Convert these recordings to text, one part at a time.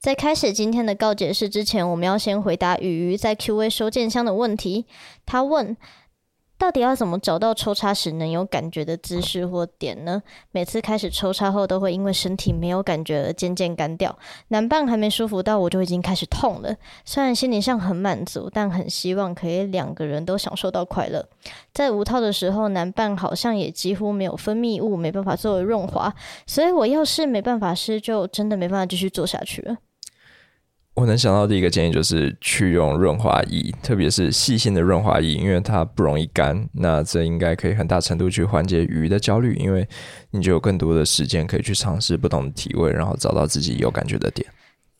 在开始今天的告解式之前，我们要先回答鱼鱼在 Q&A 收件箱的问题。他问：到底要怎么找到抽插时能有感觉的姿势或点呢？每次开始抽插后，都会因为身体没有感觉而渐渐干掉。男伴还没舒服到，我就已经开始痛了。虽然心理上很满足，但很希望可以两个人都享受到快乐。在无套的时候，男伴好像也几乎没有分泌物，没办法作为润滑，所以我要是没办法湿，就真的没办法继续做下去了。我能想到第一个建议就是去用润滑液，特别是细心的润滑液，因为它不容易干。那这应该可以很大程度去缓解鱼的焦虑，因为你就有更多的时间可以去尝试不同的体位，然后找到自己有感觉的点。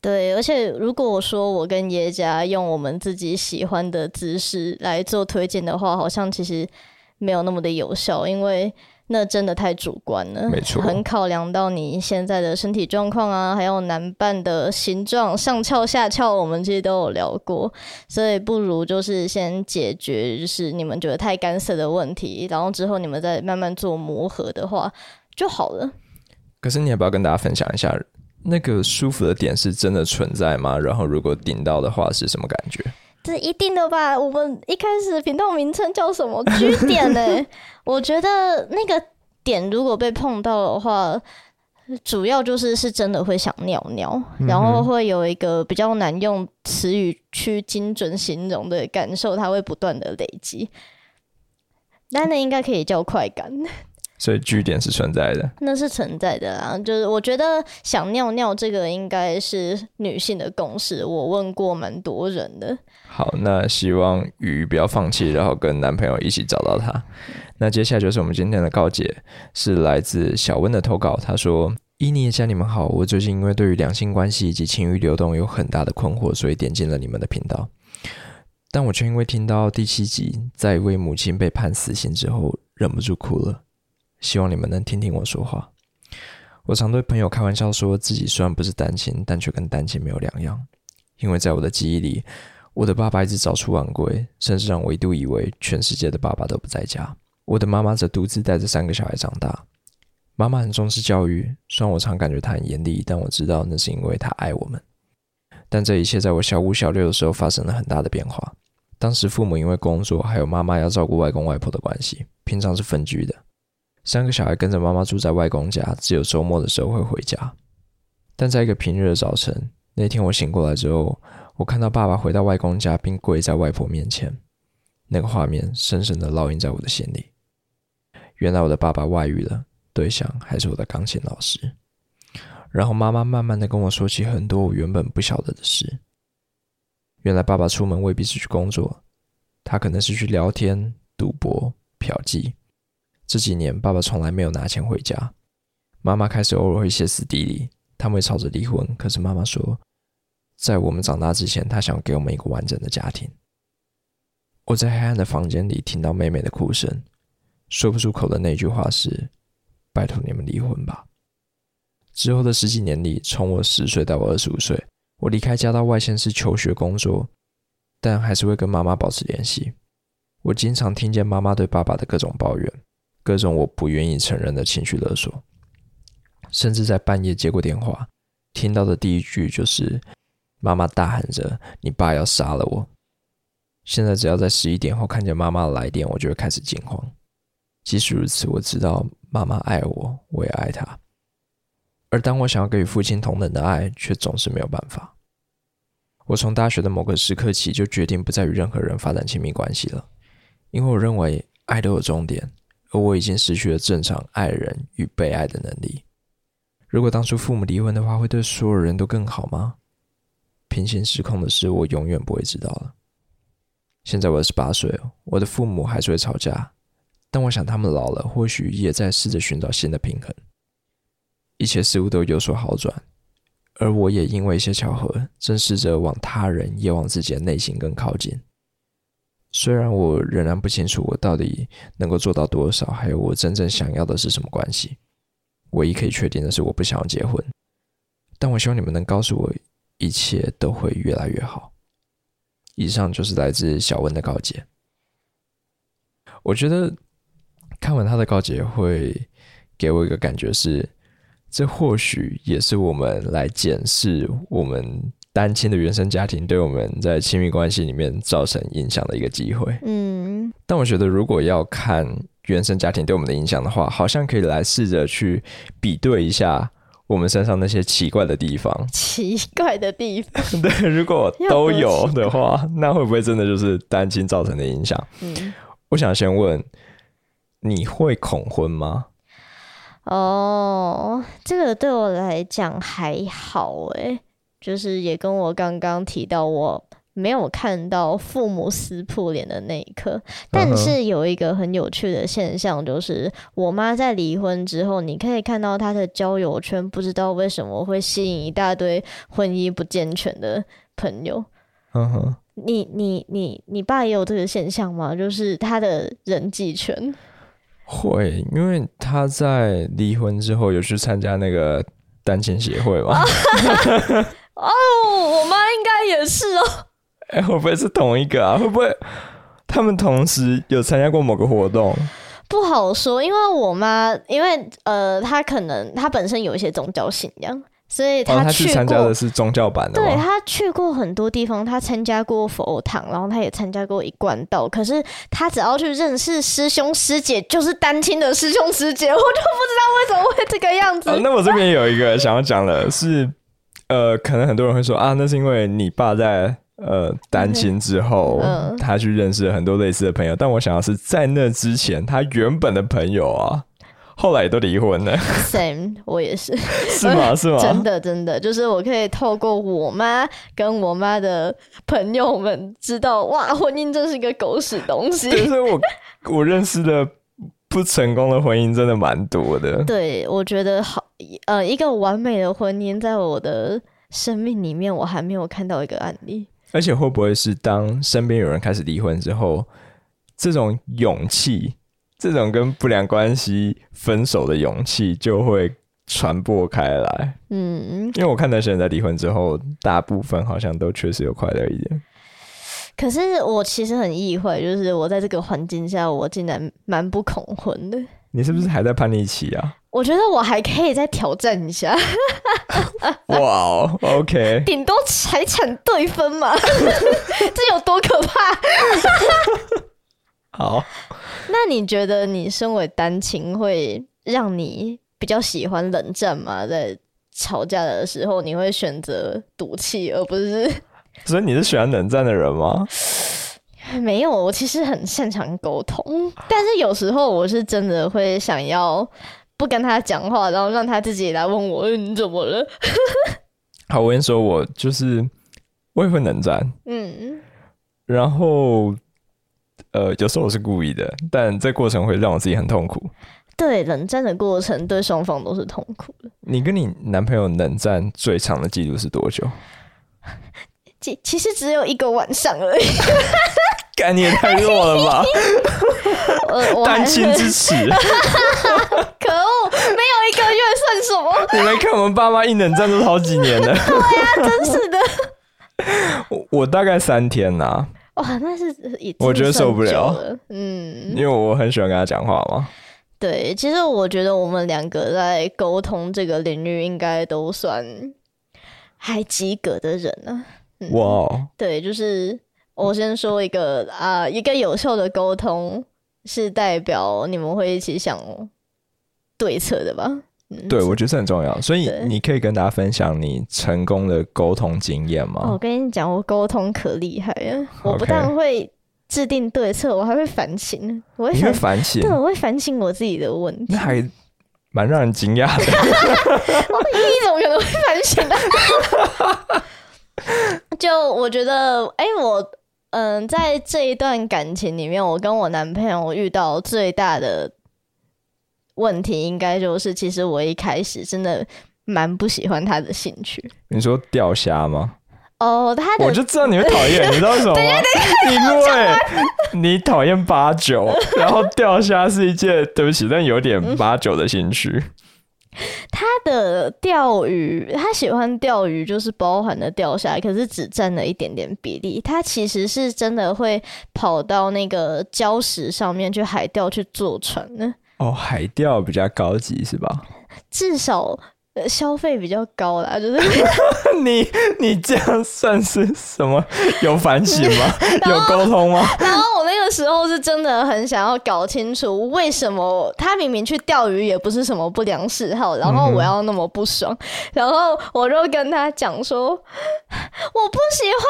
对，而且如果我说我跟耶家用我们自己喜欢的姿势来做推荐的话，好像其实没有那么的有效，因为。那真的太主观了，没错，很考量到你现在的身体状况啊，还有男伴的形状，上翘下翘，我们其实都有聊过，所以不如就是先解决就是你们觉得太干涩的问题，然后之后你们再慢慢做磨合的话就好了。可是你要不要跟大家分享一下，那个舒服的点是真的存在吗？然后如果顶到的话是什么感觉？这一定的吧？我们一开始频道名称叫什么“据点”呢？我觉得那个点如果被碰到的话，主要就是是真的会想尿尿，然后会有一个比较难用词语去精准形容的感受，它会不断的累积。但那应该可以叫快感。所以据点是存在的，那是存在的啊。就是我觉得想尿尿这个应该是女性的共识，我问过蛮多人的。好，那希望鱼不要放弃，然后跟男朋友一起找到他。那接下来就是我们今天的告解，是来自小温的投稿。他说：“伊尼家，你们好，我最近因为对于两性关系以及情欲流动有很大的困惑，所以点进了你们的频道。但我却因为听到第七集，在一位母亲被判死刑之后，忍不住哭了。”希望你们能听听我说话。我常对朋友开玩笑说，自己虽然不是单亲，但却跟单亲没有两样。因为在我的记忆里，我的爸爸一直早出晚归，甚至让我一度以为全世界的爸爸都不在家。我的妈妈则独自带着三个小孩长大。妈妈很重视教育，虽然我常感觉她很严厉，但我知道那是因为她爱我们。但这一切在我小五、小六的时候发生了很大的变化。当时父母因为工作，还有妈妈要照顾外公外婆的关系，平常是分居的。三个小孩跟着妈妈住在外公家，只有周末的时候会回家。但在一个平日的早晨，那天我醒过来之后，我看到爸爸回到外公家，并跪在外婆面前。那个画面深深的烙印在我的心里。原来我的爸爸外遇了，对象还是我的钢琴老师。然后妈妈慢慢的跟我说起很多我原本不晓得的事。原来爸爸出门未必是去工作，他可能是去聊天、赌博、嫖妓。这几年，爸爸从来没有拿钱回家。妈妈开始偶尔会歇斯底里，他们会吵着离婚。可是妈妈说，在我们长大之前，她想给我们一个完整的家庭。我在黑暗的房间里听到妹妹的哭声，说不出口的那句话是：“拜托你们离婚吧。”之后的十几年里，从我十岁到我二十五岁，我离开家到外县市求学工作，但还是会跟妈妈保持联系。我经常听见妈妈对爸爸的各种抱怨。各种我不愿意承认的情绪勒索，甚至在半夜接过电话，听到的第一句就是妈妈大喊着：“你爸要杀了我！”现在只要在十一点后看见妈妈来电，我就会开始惊慌。即使如此，我知道妈妈爱我，我也爱她。而当我想要给予父亲同等的爱，却总是没有办法。我从大学的某个时刻起，就决定不再与任何人发展亲密关系了，因为我认为爱都有终点。而我已经失去了正常爱人与被爱的能力。如果当初父母离婚的话，会对所有人都更好吗？平行时空的事，我永远不会知道了。现在我二十八岁，我的父母还是会吵架，但我想他们老了，或许也在试着寻找新的平衡。一切似乎都有所好转，而我也因为一些巧合，正试着往他人也往自己的内心更靠近。虽然我仍然不清楚我到底能够做到多少，还有我真正想要的是什么关系。唯一可以确定的是，我不想要结婚。但我希望你们能告诉我，一切都会越来越好。以上就是来自小温的告诫。我觉得看完他的告诫，会给我一个感觉是，这或许也是我们来检视我们单亲的原生家庭对我们在亲密关系里面造成影响的一个机会。嗯，但我觉得，如果要看原生家庭对我们的影响的话，好像可以来试着去比对一下我们身上那些奇怪的地方。奇怪的地方，对，如果都有的话，那会不会真的就是单亲造成的影响？嗯，我想先问，你会恐婚吗？哦，这个对我来讲还好诶，就是也跟我刚刚提到我。没有看到父母撕破脸的那一刻，但是有一个很有趣的现象，就是我妈在离婚之后，你可以看到她的交友圈，不知道为什么会吸引一大堆婚姻不健全的朋友。嗯哼，你你你你爸也有这个现象吗？就是他的人际圈，会，因为他在离婚之后有去参加那个单亲协会嘛？哦，我妈应该也是哦。哎、会不会是同一个啊？会不会他们同时有参加过某个活动？不好说，因为我妈，因为呃，她可能她本身有一些宗教信仰，所以哦，他去参加的是宗教版的？对她去过很多地方，她参加过佛堂，然后她也参加过一贯道。可是她只要去认识师兄师姐，就是单亲的师兄师姐，我就不知道为什么会这个样子。哦，那我这边有一个想要讲的是，呃，可能很多人会说啊，那是因为你爸在呃单亲之后，嗯他去认识了很多类似的朋友。但我想要是在那之前，他原本的朋友啊，后来也都离婚了，Same，我也是。是吗？是吗？真的真的，就是我可以透过我妈跟我妈的朋友们知道，哇，婚姻真是一个狗屎东西。就是我 我认识的不成功的婚姻真的蛮多的。对，我觉得好，呃，一个完美的婚姻，在我的生命里面，我还没有看到一个案例。而且会不会是当身边有人开始离婚之后，这种勇气，这种跟不良关系分手的勇气就会传播开来？嗯，因为我看那些人在离婚之后，大部分好像都确实有快乐一点。可是我其实很意外，就是我在这个环境下，我竟然蛮不恐婚的。你是不是还在叛逆期啊？我觉得我还可以再挑战一下，哇哦，OK，顶多财产对分嘛，这有多可怕？好，那你觉得你身为单亲会让你比较喜欢冷战吗？在吵架的时候，你会选择赌气，而不是所以你是喜欢冷战的人吗？没有？我其实很擅长沟通，但是有时候我是真的会想要不跟他讲话，然后让他自己来问我、嗯你怎么了？好，我跟你说，我就是我也会冷战，嗯，然后呃，有时候我是故意的，但这过程会让我自己很痛苦。对，冷战的过程对双方都是痛苦的。你跟你男朋友冷战最长的记录是多久？其其实只有一个晚上而已，概念太弱了吧！单亲之耻，可恶，没有一个月算什么？你没看我们爸妈一冷战都是好几年了。真是的，我我大概三天呐、哇，那是已我觉得受不了。嗯因，为我很喜欢跟他讲话嘛。对，其实我觉得我们两个在沟通这个领域应该都算还及格的人呢、嗯哇哦，对，就是我先说一个啊、一个有效的沟通是代表你们会一起想对策的吧？嗯，对我觉得这很重要，所以你可以跟大家分享你成功的沟通经验哦我？跟你讲，我沟通可厉害了，我不但会制定对策，我还会反省，我会反，反省对，，我会反省我自己的问题那。还蛮让人惊讶的。你怎么可能会反省呢？就我觉得，哎、我嗯，在这一段感情里面，我跟我男朋友遇到最大的问题，应该就是，其实我一开始真的蛮不喜欢他的兴趣。你说钓虾吗？哦，他的我就知道你会讨厌，你知道为什么吗？因为 你讨厌八九，然后钓虾是一件对不起，但有点八九的兴趣。他的钓鱼，他喜欢钓鱼，就是包含了钓虾，可是只占了一点点比例。他其实是真的会跑到那个礁石上面去海钓去坐船呢。哦，海钓比较高级是吧？至少呃消费比较高啦，就是 你你这样算是什么？有反省吗？有沟通吗？然后我那个时候是真的很想要搞清楚，为什么他明明去钓鱼也不是什么不良嗜好，然后我要那么不爽，然后我就跟他讲说，我不喜欢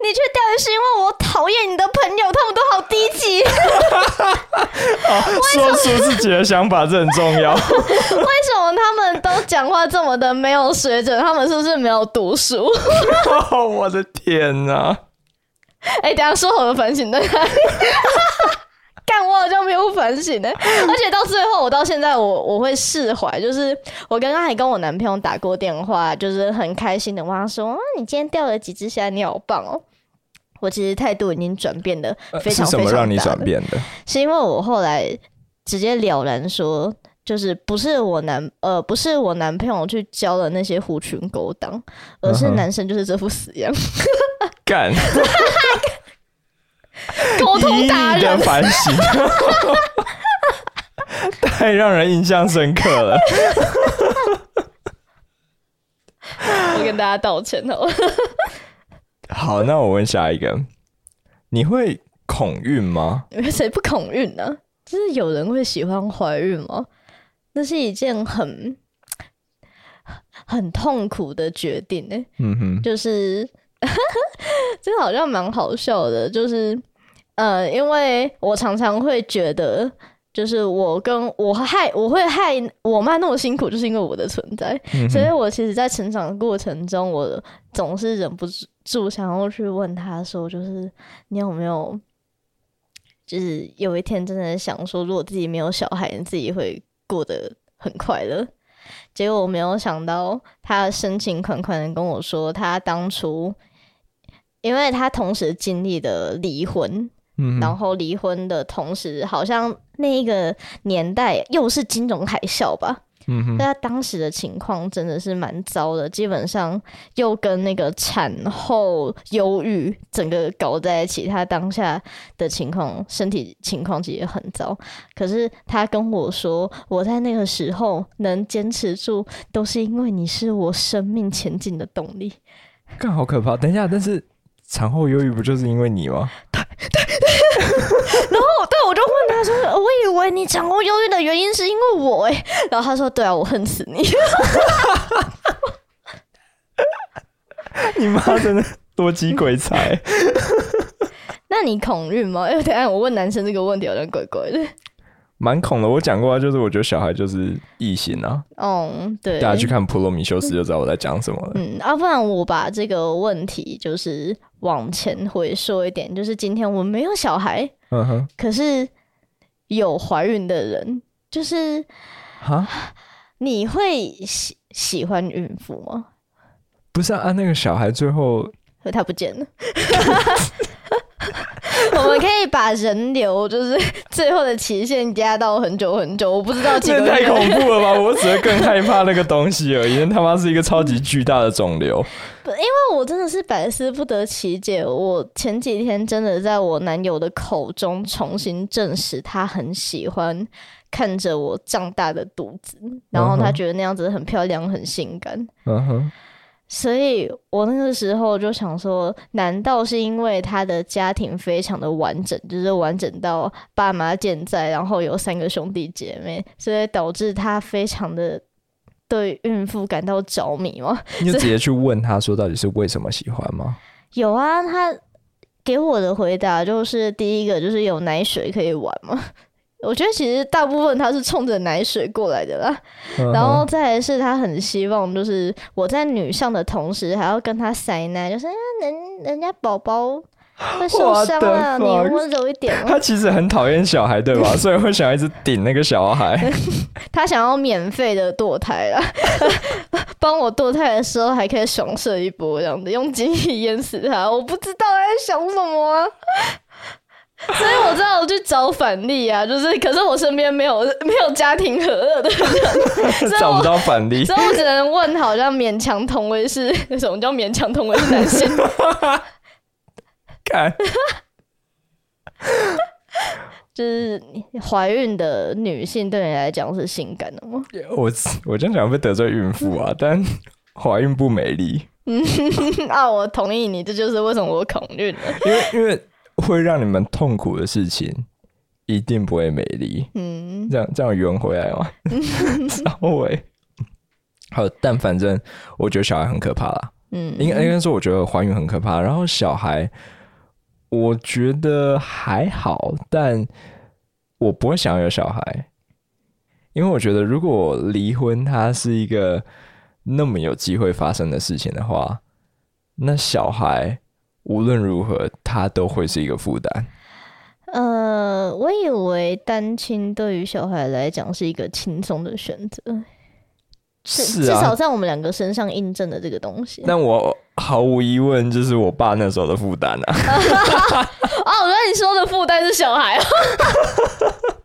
你去钓鱼，是因为我讨厌你的朋友，他们都好低级，说出自己的想法这很重要。为什么他们都讲话这么的没有水准？他们是不是没有读书？哦，我的天哪！哎、等一下说好的反省在哪里？干我好像没有反省呢、而且到最后，我到现在我我会释怀，就是我刚刚还跟我男朋友打过电话，就是很开心的问他说：“啊，你今天钓了几只虾？你好棒哦！”我其实态度已经转变的呃非常是什么非常大让你转了变的？是因为我后来直接了然说，就是不是我男呃不是我男朋友去教的那些狐群狗党，而是男生就是这副死样，干，沟通以达人你的。反省，太让人印象深刻了。我跟大家道歉哦。好，那我问下一个，你会恐孕吗？谁不恐孕呢、就是有人会喜欢怀孕吗？那是一件很很痛苦的决定呢、嗯哼，就是 这好像蛮好笑的，就是呃，因为我常常会觉得，就是我跟我害我会害我妈那么辛苦，就是因为我的存在，嗯所以，我其实，在成长的过程中，我总是忍不住想要去问他说，就是你有没有，就是有一天真的想说，如果自己没有小孩，你自己会过得很快乐。结果我没有想到，他深情款款的跟我说，他当初，因为他同时经历的离婚，嗯，然后离婚的同时，好像那一个年代又是金融海啸吧，嗯哼，那他当时的情况真的是蛮糟的，基本上又跟那个产后忧郁整个搞在一起。他当下的情况，身体情况其实很糟。可是他跟我说，我在那个时候能坚持住，都是因为你是我生命前进的动力。干好可怕。等一下，但是产后忧郁不就是因为你吗？然后对我就问他说：“我以为你产后忧郁的原因是因为我诶。”然后他说：“对啊，我恨死你。”你妈真的多机鬼才。那你恐孕吗？哎，等下我问男生这个问题好像怪怪的。蛮恐的，我讲过啊，就是我觉得小孩就是异形啊，嗯，对。大家去看《普罗米修斯》就知道我在讲什么了。嗯，啊，不然我把这个问题就是往前回说一点，就是今天我们没有小孩，嗯哼，可是有怀孕的人，就是哈，你会喜喜欢孕妇吗？不是啊，啊那个小孩最后可他不见了。我们可以把人流就是最后的期限加到很久很久，我不知道几个这太。恐怖了吧？我只会更害怕那个东西而已，那他妈是一个超级巨大的肿瘤。因为我真的是百思不得其解。我前几天真的在我男友的口中重新证实，他很喜欢看着我胀大的肚子，然后他觉得那样子很漂亮、很性感。嗯哼，所以我那个时候就想说，难道是因为他的家庭非常的完整，就是完整到爸妈健在，然后有三个兄弟姐妹，所以导致他非常的对孕妇感到着迷吗？你就直接去问他说到底是为什么喜欢吗？有啊，他给我的回答就是第一个就是有奶水可以玩嘛。我觉得其实大部分他是冲着奶水过来的啦，嗯然后再来是他很希望就是我在女上的同时还要跟他塞奶，就是啊人人家宝宝 会受伤啊，你？温柔一点嘛。他其实很讨厌小孩，对吧？所以会想一直顶那个小孩。他想要免费的堕胎啦，帮我堕胎的时候还可以爽射一波这样子，用精液淹死他。我不知道他在想什么啊。所以我知道我去找反例啊，就是可是我身边没有没有家庭和乐的人，找不到反例。所以我只能问，好像勉强同为是什么叫勉强同为是男性？看，就是怀孕的女性对你来讲是性感的吗？我我这样讲会得罪孕妇啊，但怀孕不美丽，嗯啊，我同意你，这就是为什么我恐孕了。因为因为 会让你们痛苦的事情一定不会美丽。嗯，这样这样圆回来吗？稍微好，但反正我觉得小孩很可怕啦。嗯，应该应该说，我觉得怀孕很可怕。然后小孩，我觉得还好，但我不会想要有小孩，因为我觉得如果离婚它是一个那么有机会发生的事情的话，那小孩无论如何他都会是一个负担。呃，我以为单亲对于小孩来讲是一个轻松的选择，是至少啊，在我们两个身上印证了这个东西。但我毫无疑问就是我爸那时候的负担啊。哦，我觉得你说的负担是小孩，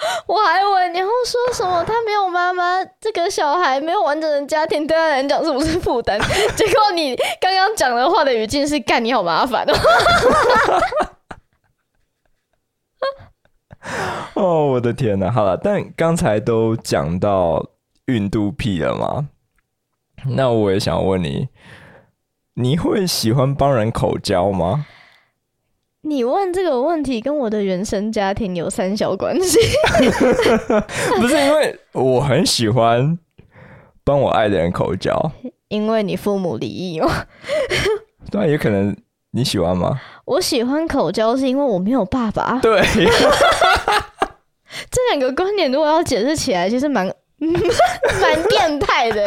我还以为你要说什么他没有妈妈，这个小孩没有完整的家庭，对他来讲是不是负担？结果你刚刚讲的话的语境是干你好麻烦哦。哦，我的天呐！好了，但刚才都讲到孕肚癖了嘛，那我也想问你，你会喜欢帮人口交吗？你问这个问题跟我的原生家庭有三小关系。不是因为我很喜欢帮我爱的人口交，因为你父母离异嘛。对啊，也可能你喜欢吗？我喜欢口交是因为我没有爸爸。对，这两个观点如果要解释起来，其实蛮 蛮变态的。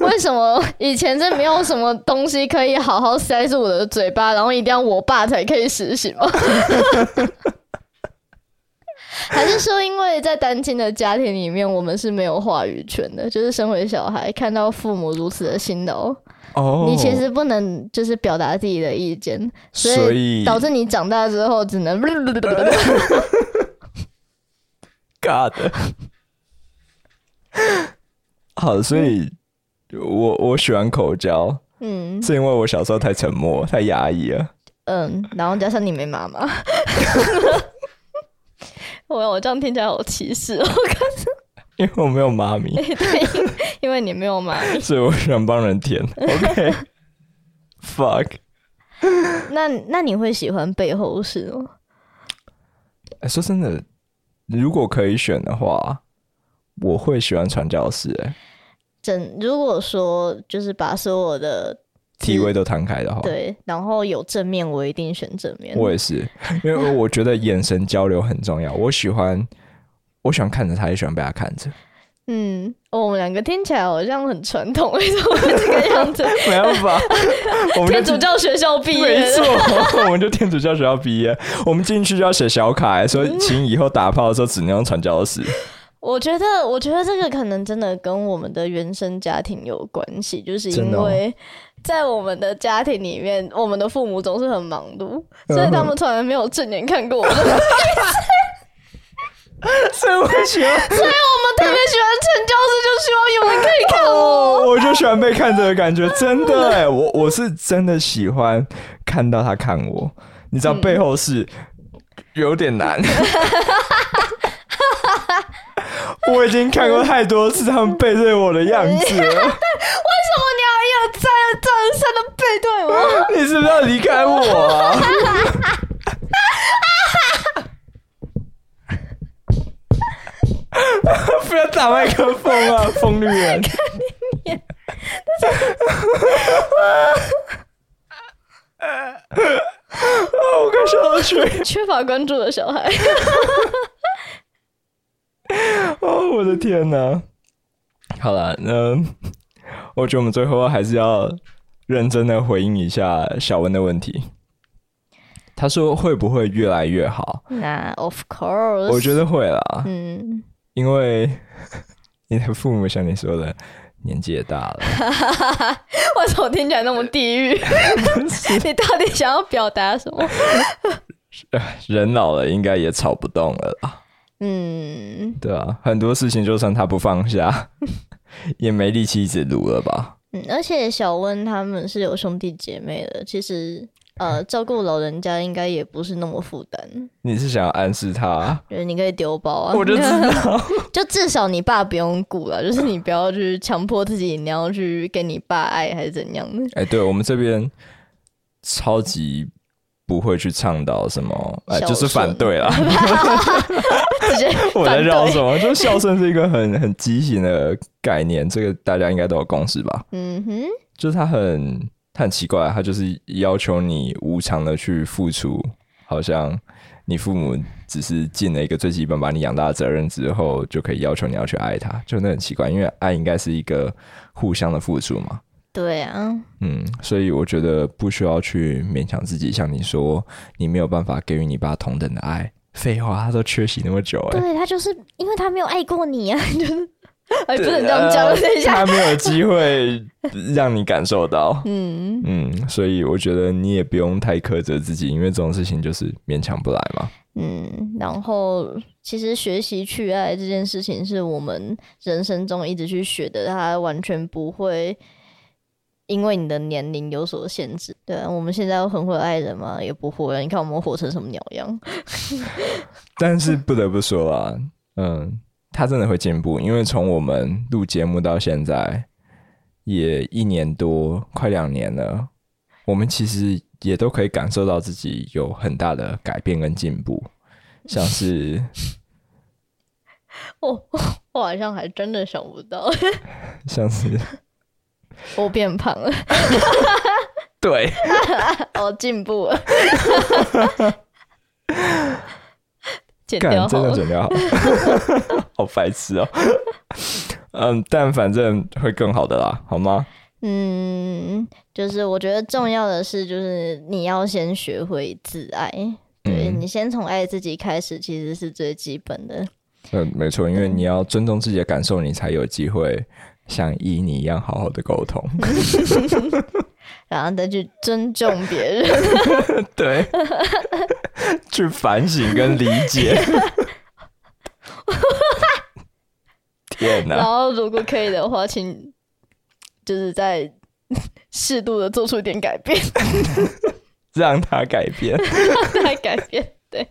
为什么以前是没有什么东西可以好好塞住我的嘴巴，然后一定要我爸才可以实行吗？还是说，因为在单亲的家庭里面，我们是没有话语权的？就是身为小孩，看到父母如此的辛劳，哦，你其实不能就是表达自己的意见，所所以以导致你长大之后只能 God。好，所以我我喜欢口交，嗯是因为我小时候太沉默、太压抑了。嗯，然后加上你没妈妈，我我这样听起来好歧视哦。因为我没有妈咪，对，因为你没有妈咪。所以我喜欢帮人舔。OK，fuck，那那你会喜欢背后事吗？哎说真的，如果可以选的话，我会喜欢传教士、哎，整如果说就是把所有的体位都摊开的话，对，然后有正面，我一定选正面。我也是，因为我觉得眼神交流很重要。我喜欢，我喜欢看着他，也喜欢被他看着。嗯、哦我们两个听起来好像很传统，为什么会这个样子？没办法，我们天主教学校毕业，没错，我们就天主教学校毕业，我们进去就要写小卡，说请以后打炮的时候只能用传教士。我觉得，我觉得这个可能真的跟我们的原生家庭有关系，就是因为在我们的家庭里面，我们的父母总是很忙碌，嗯所以他们从来没有正眼看过我们，所以 所以我喜欢，我们特别喜欢陈教士，就希望有人可以看我。哦，我就喜欢被看着的感觉，真的哎，我我是真的喜欢看到他看我，你知道背后是有点难。我已经看过太多次他们背对我的样子了，为什么你要一而再、再而三的背对我？你是不是要离开我啊？不要打麦克风啊，疯女人！啊，我快笑到 缺！缺乏关注的小孩，哦，我的天哪！好了，那我觉得我们最后还是要认真的回应一下小文的问题。他说会不会越来越好？那 of course，我觉得会啦，嗯，因为 你的父母像你说的年纪也大了，为什么听起来那么地狱？你到底想要表达什么？人老了应该也吵不动了啦，嗯对啊，很多事情就算他不放下，也没力气一直撸了吧？嗯，而且小温他们是有兄弟姐妹的，其实呃，照顾老人家应该也不是那么负担，你是想要暗示他？就是你可以丢包啊，我就知道，就至少你爸不用顾了，就是你不要去强迫自己你要去给你爸爱还是怎样的。哎、对我们这边超级不会去倡导什么，哎、就是反顺对啦。我在绕什么？就孝顺是一个很很畸形的概念，这个大家应该都有共识吧？嗯哼，就是他很他很奇怪，他就是要求你无偿的去付出，好像你父母只是尽了一个最基本把你养大的责任之后，就可以要求你要去爱他，就那很奇怪，因为爱应该是一个互相的付出嘛。对啊，嗯，所以我觉得不需要去勉强自己，像你说你没有办法给予你爸同等的爱，废话，他都缺席那么久、哎，对他就是因为他没有爱过你啊，就是哎，不能这样讲，等一下，他没有机会让你感受到。嗯嗯，所以我觉得你也不用太苛责自己，因为这种事情就是勉强不来嘛。嗯，然后其实学习去爱这件事情是我们人生中一直去学的，它完全不会。因为你的年龄有所限制，对啊，我们现在很会爱人吗？也不会啊。你看我们活成什么鸟样？但是不得不说啊，嗯，他真的会进步，因为从我们录节目到现在也一年多，快两年了，我们其实也都可以感受到自己有很大的改变跟进步，像是 我我好像还真的想不到，像是我变胖了，对，我进步了，剪干掉。真的剪掉好，好白痴哦。嗯，但反正会更好的啦，好吗？嗯，就是我觉得重要的是，就是你要先学会自爱。对、嗯你先从爱自己开始，其实是最基本的。嗯，没错，因为你要尊重自己的感受，你才有机会像依你一样好好的沟通。然后再去尊重别人。对，去反省跟理解。天然哪！后如果可以的话，请就是在适度的做出一点改变，让他改变。让他改变。对，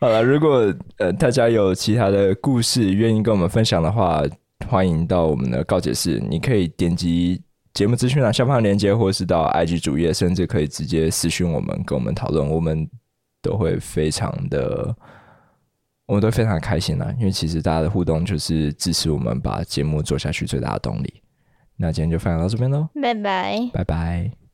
好了，如果呃大家有其他的故事愿意跟我们分享的话，欢迎到我们的告解室，你可以点击节目资讯栏下方的链接，或是到 IG 主页，甚至可以直接私讯我们，跟我们讨论，我们都会非常的，我们都非常的开心啦，因为其实大家的互动就是支持我们把节目做下去最大的动力。那今天就分享到这边喽，拜拜。拜拜。